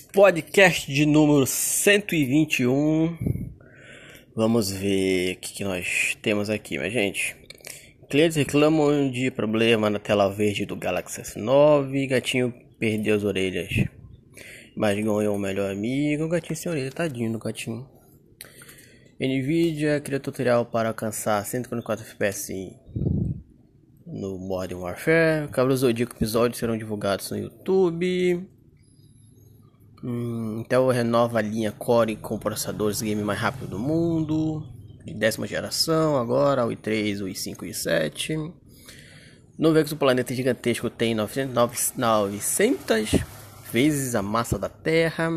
podcast de número 121. Vamos ver o que, que nós temos aqui, minha gente. Clientes reclamam de problema na tela verde do Galaxy S9. Gatinho perdeu as orelhas, mas ganhou um melhor amigo. O gatinho sem orelha, tadinho do gatinho. Nvidia cria tutorial para alcançar 144 FPS no Modern Warfare. Cavaleiros Zodíaco episódios serão divulgados no YouTube. Hum, Intel renova a linha Core com processadores game mais rápido do mundo. De décima geração agora, o i3, o i5 e o i7. No do planeta gigantesco tem 900, 900 vezes a massa da Terra.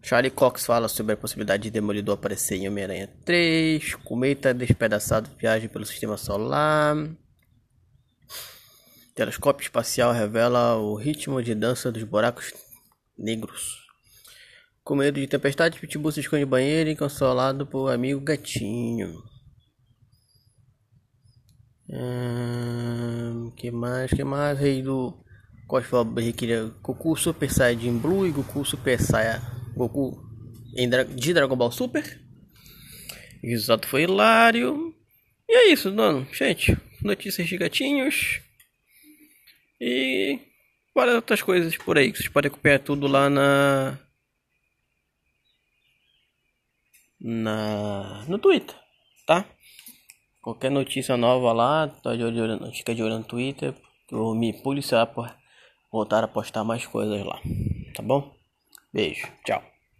Charlie Cox fala sobre a possibilidade de Demolidor aparecer em Homem-Aranha 3. Cometa despedaçado viagem pelo sistema solar. Telescópio espacial revela o ritmo de dança dos buracos negros. Com medo de tempestade, Pitbull se esconde banheiro consolado por amigo gatinho. Hum, que mais? Que mais? Rei do Cosplay queria Goku Super Saiyajin Blue e Goku Super Saiyan Goku Dra de Dragon Ball Super. O resultado foi hilário. E é isso, dono. Gente, notícias de gatinhos. E várias outras coisas por aí. Vocês podem acompanhar tudo lá na. Na. No Twitter, tá? Qualquer notícia nova lá, tá de olho, fica de olho no Twitter. Eu vou me policiar por voltar a postar mais coisas lá. Tá bom? Beijo, tchau.